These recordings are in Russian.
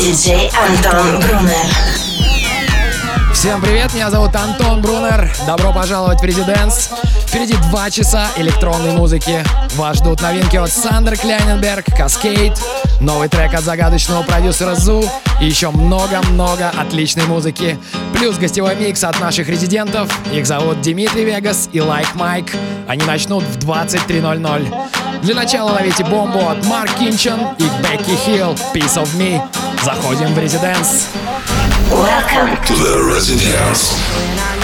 Диджей Антон Брунер. Всем привет, меня зовут Антон Брунер. Добро пожаловать в Residence. Впереди два часа электронной музыки. Вас ждут новинки от Sander Kleinenberg, Kaskade, новый трек от загадочного продюсера ZHU и еще много-много отличной музыки. Плюс гостевой микс от наших резидентов. Их зовут Dimitri Vegas и Like Mike. Они начнут в 23.00. Для начала ловите бомбу от Marc Kinchen и Becky Hill «Piece of Me». Заходим в резиденс. Welcome to the residence.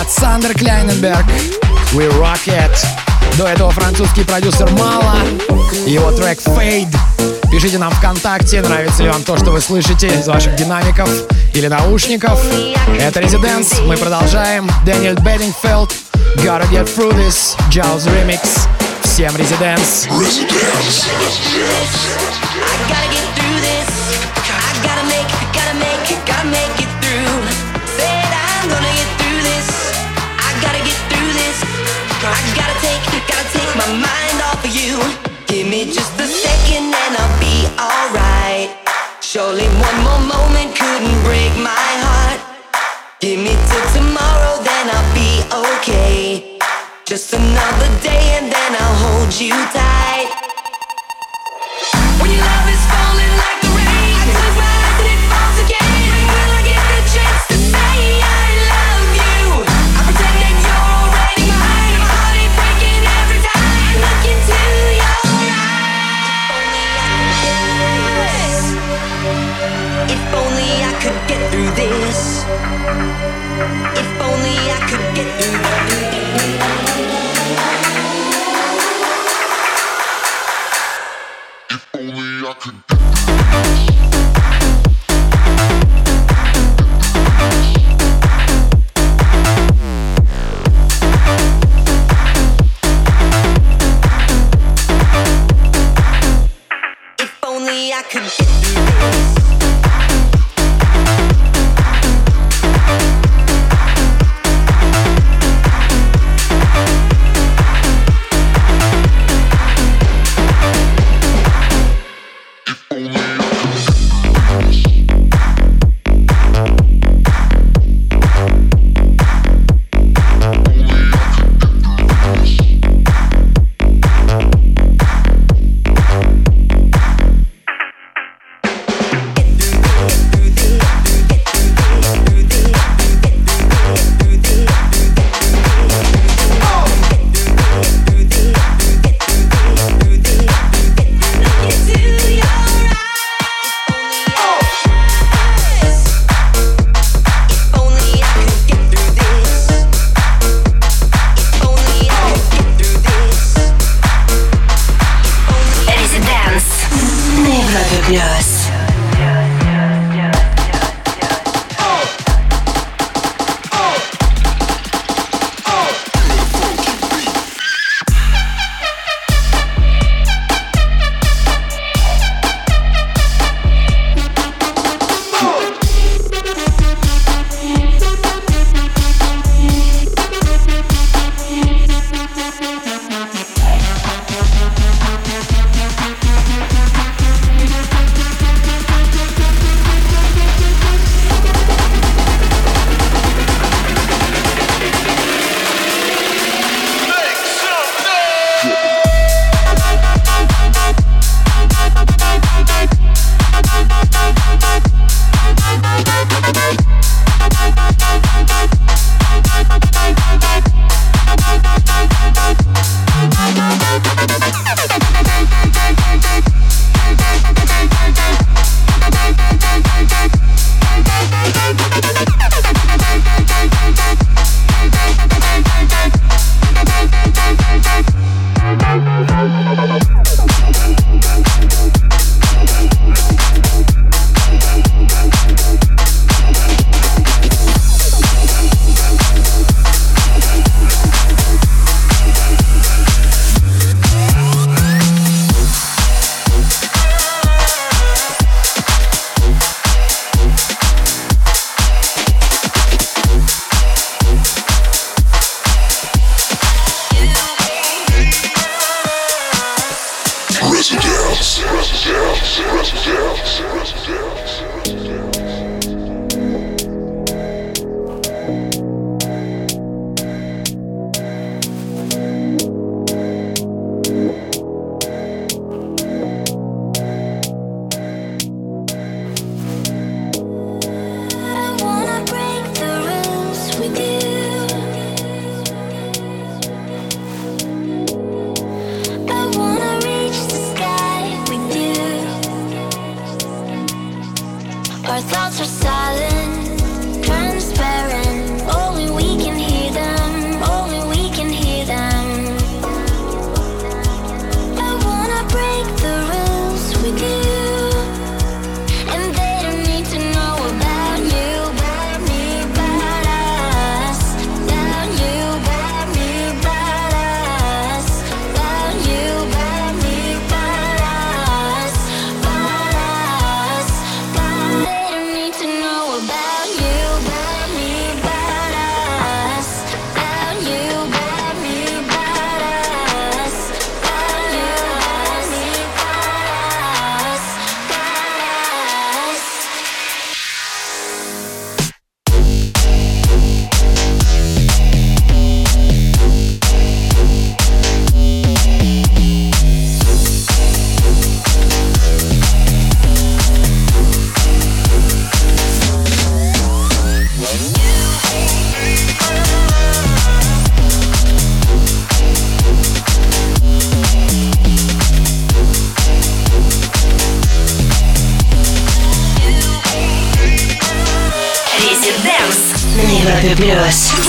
От Sander Kleinenberg. We Rock It. До этого французский продюсер Мала. Его трек Fade. Пишите нам ВКонтакте, нравится ли вам то, что вы слышите из ваших динамиков или наушников. Это Residence. Мы продолжаем. Daniel Bedingfield. Gotta get through this. Jaws Remix. Всем Residence. Residence. My mind off of you. Give me just a second and I'll be alright. Surely one more moment couldn't break my heart. Give me till tomorrow, then I'll be okay. Just another day and then I'll hold you tight. could do. Плюс.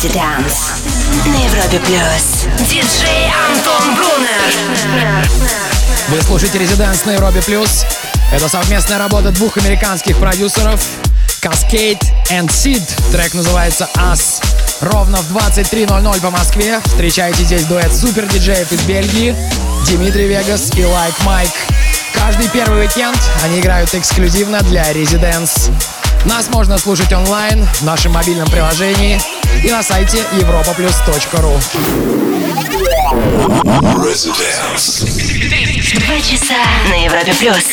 Residence на Европе плюс. Диджей Антон Брунер. Вы слушаете Резиденс на Европе Плюс. Это совместная работа двух американских продюсеров Cascade and Sid. Трек называется Us. Ровно в 23.00 по Москве встречайте здесь дуэт супер диджеев из Бельгии Димитрий Вегас и Like Mike. Каждый первый уикенд они играют эксклюзивно для Residence. Нас можно слушать онлайн в нашем мобильном приложении и на сайте europaplus.ru. Два часа на Европе плюс.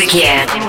Электронной музыки.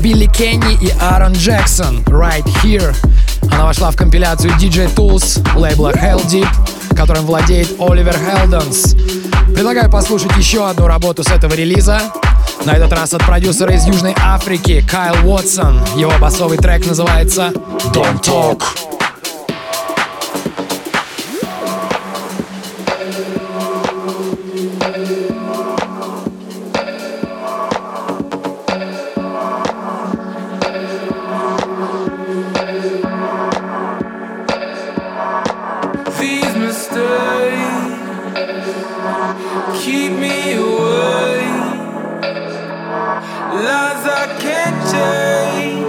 Билли Кенни и Аарон Джексон «Right Here». Она вошла в компиляцию DJ Tools лейбла Hell Deep, которым владеет Оливер Хелденс. Предлагаю послушать еще одну работу с этого релиза. На этот раз от продюсера из Южной Африки Кайл Уотсон. Его басовый трек называется «Don't Talk». keep me away. Lies I can't change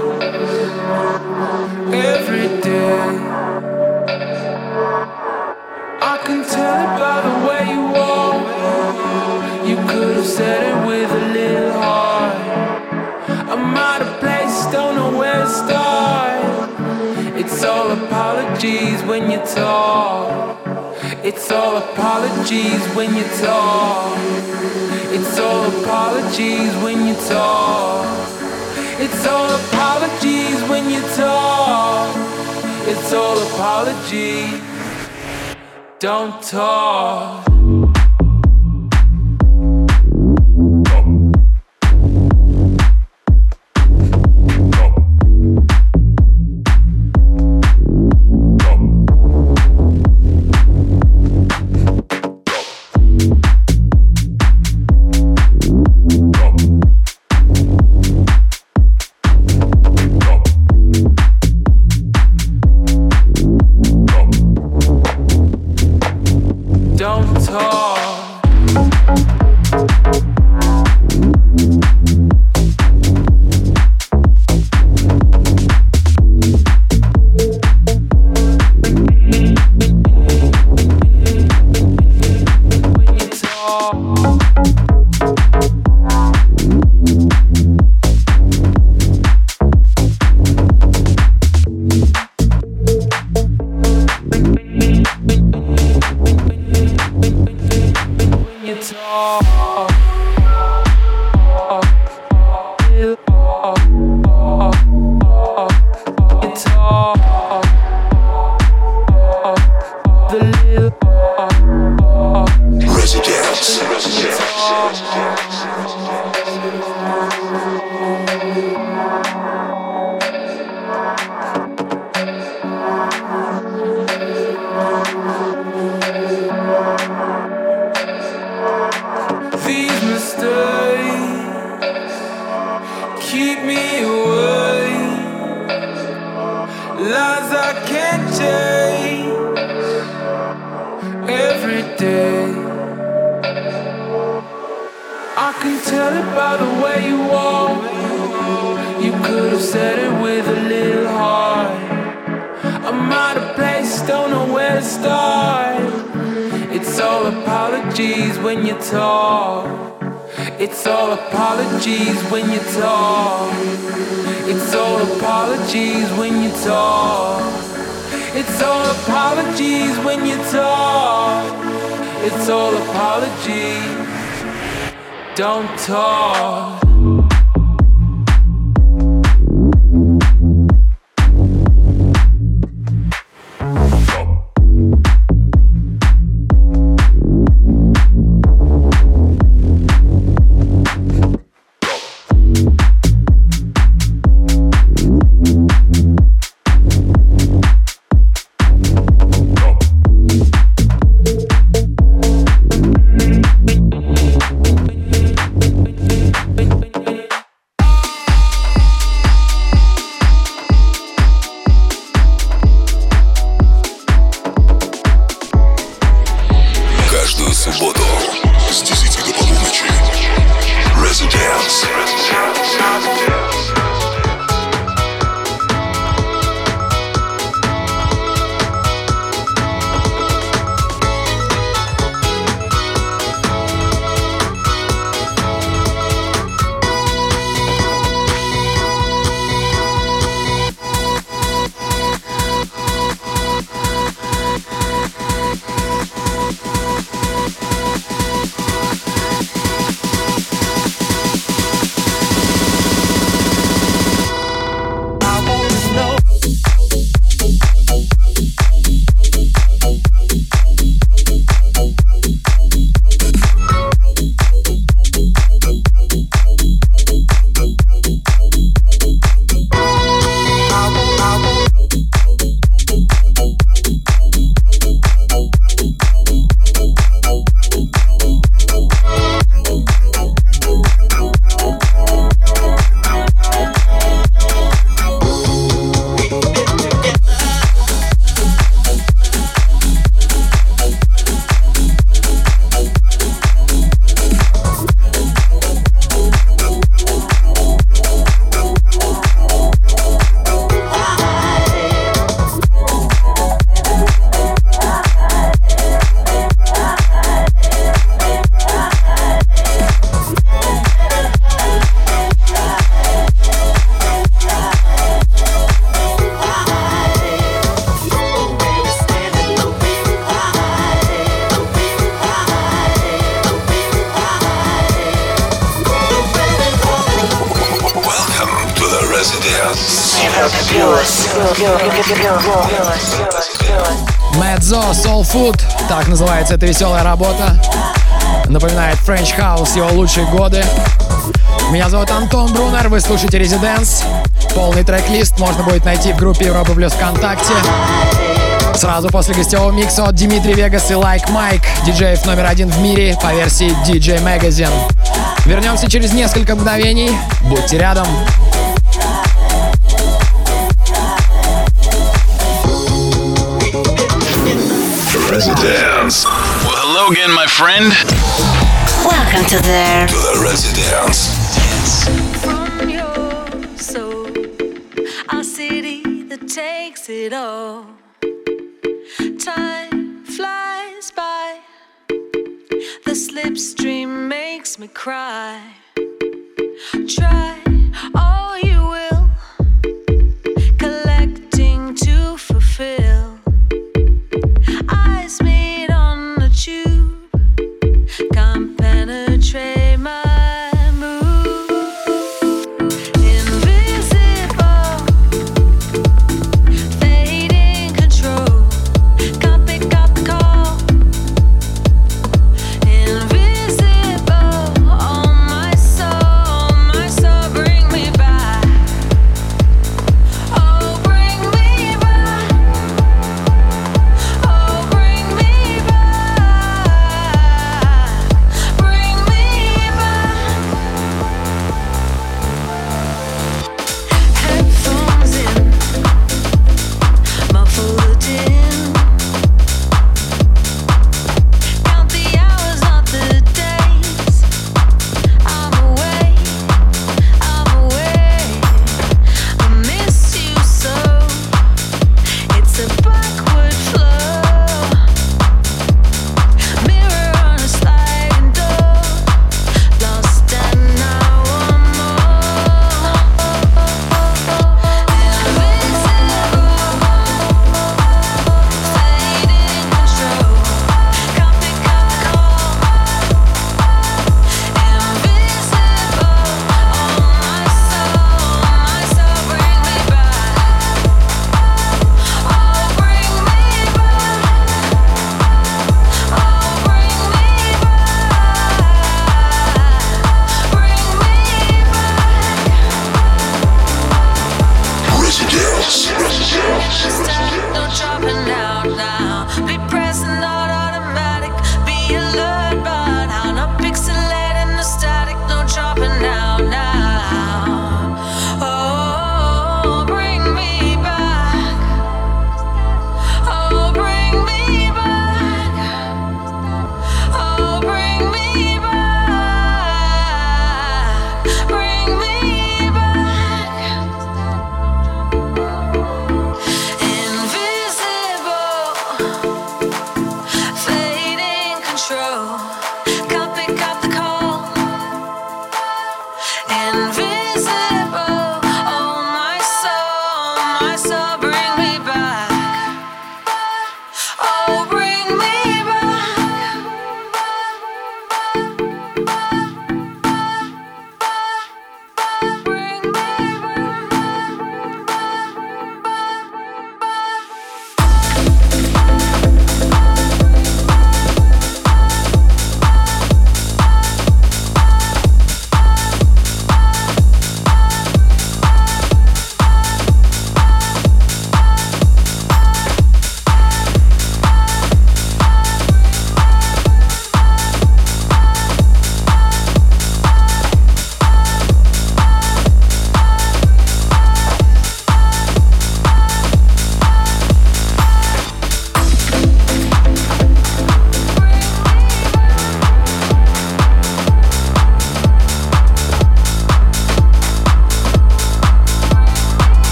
every day. I can tell it by the way you walk. You could have said it with a little heart. I'm out of place, don't know where to start. It's all apologies when you talk. It's all apologies when you talk. It's all apologies when you talk. It's all apologies when you talk. It's all apologies. Don't talk. Эта веселая работа. Напоминает French House его лучшие годы. Меня зовут Антон Брунер, вы слушаете Residence. Полный трек-лист можно будет найти в группе Европа Плюс ВКонтакте. Сразу после гостевого микса от Дмитрий Вегас и Like Mike, диджеев номер один в мире по версии DJ Magazine. Вернемся через несколько мгновений. Будьте рядом. Residence. Well, hello again, my friend. Welcome to the, to the Residence. From your soul, a city that takes it all. Time flies by, the slipstream makes me cry. Try all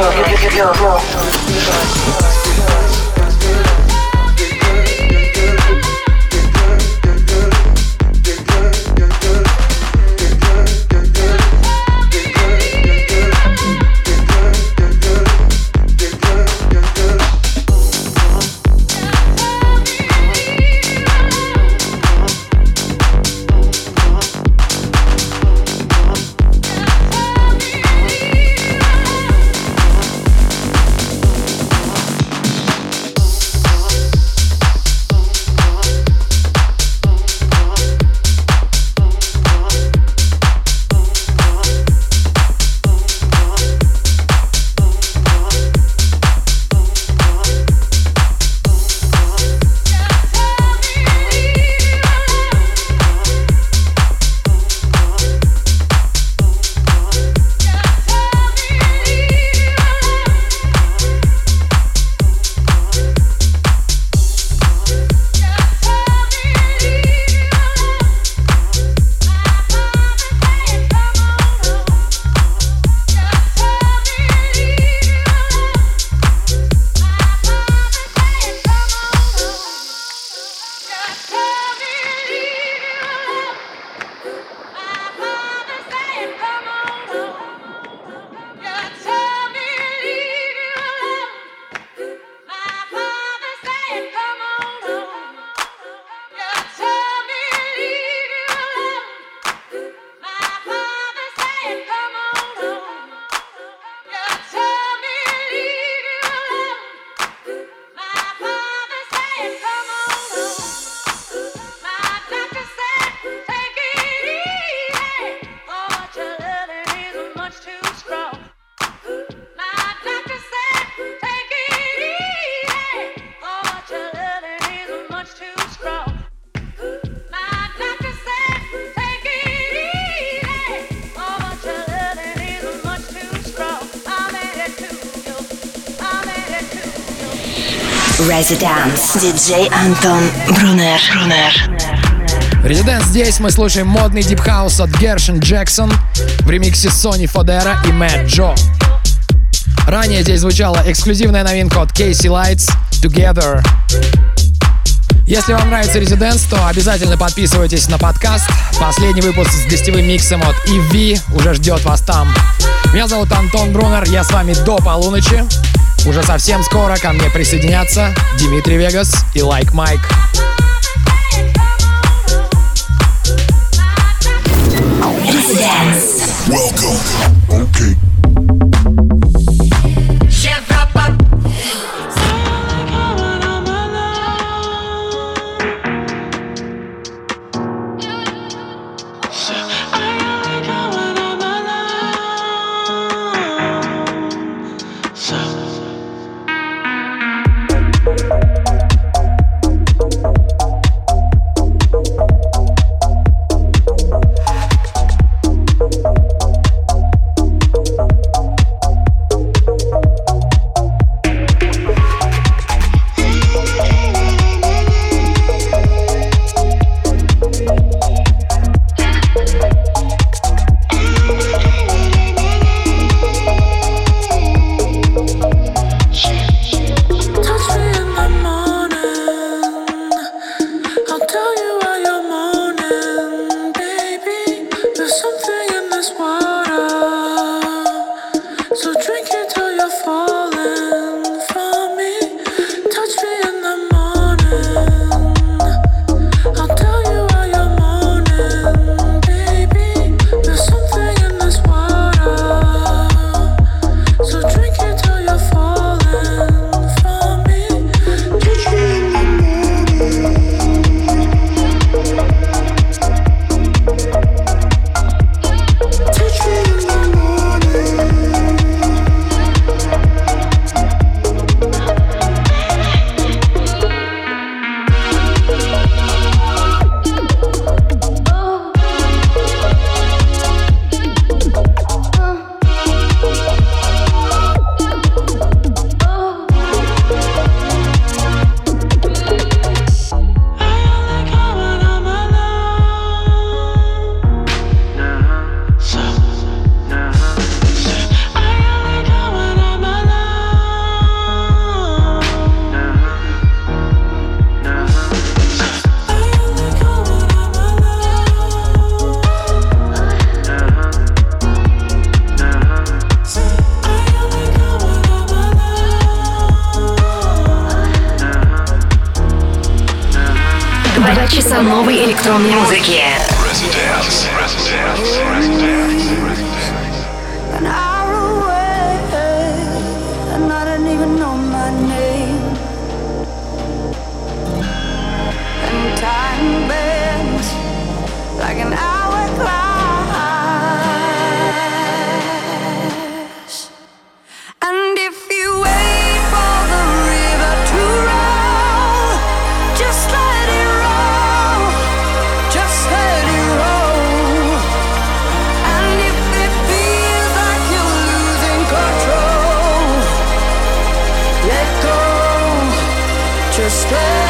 yo, yo, yo, yo, yo. Residence. Диджей Антон Брунер. Брунер. Residence здесь мы слушаем модный deep house от Gershon Jackson в ремиксе Sonny Fodera и Mat.Joe. Ранее здесь звучала эксклюзивная новинка от Casey Lights Together. Если вам нравится Residence, то обязательно подписывайтесь на подкаст. Последний выпуск с гостевым миксом от EV уже ждет вас там. Меня зовут Антон Брунер, я с вами до полуночи. Уже совсем скоро ко мне присоединятся Дмитрий Вегас и Лайк Майк. Welcome. just time.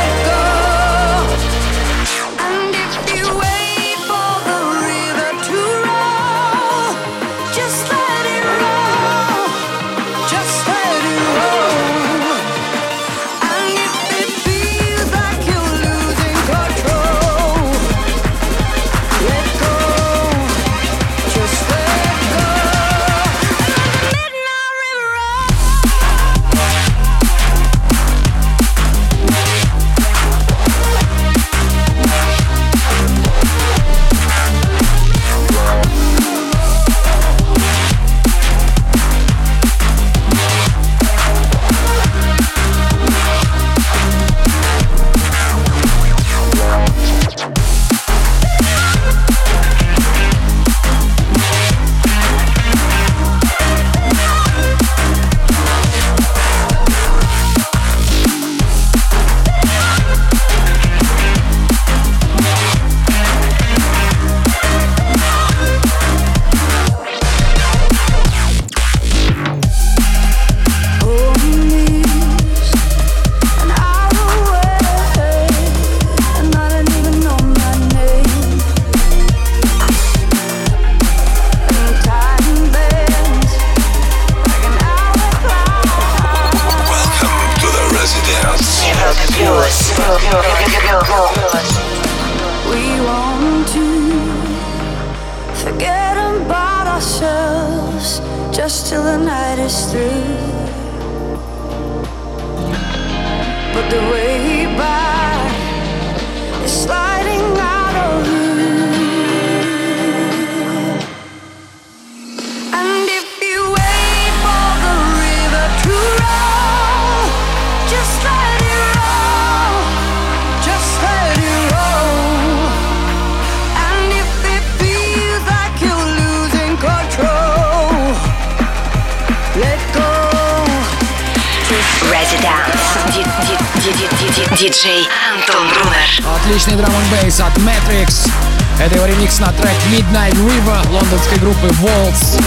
Диджей Антон Брунер. Отличный драм бейс от Matrix. Это его ремикс на трек Midnight River лондонской группы Waltz.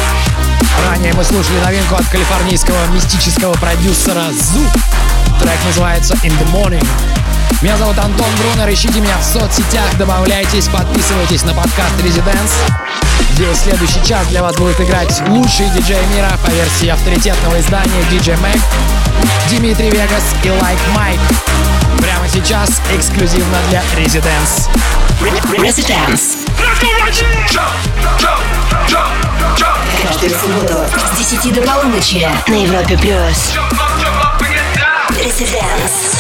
Ранее мы слушали новинку от калифорнийского мистического продюсера Зу. Трек называется In the Morning. Меня зовут Антон Брунер, ищите меня в соцсетях, добавляйтесь, подписывайтесь на подкаст Residence. Весь следующий час для вас будет играть лучшие диджеи мира по версии авторитетного издания DJ Mag, Дмитрий Вегас и Like Mike сейчас эксклюзивно для Residents. Residents. Каждую субботу с 10 до полуночи на Европе+. плюс. Residents.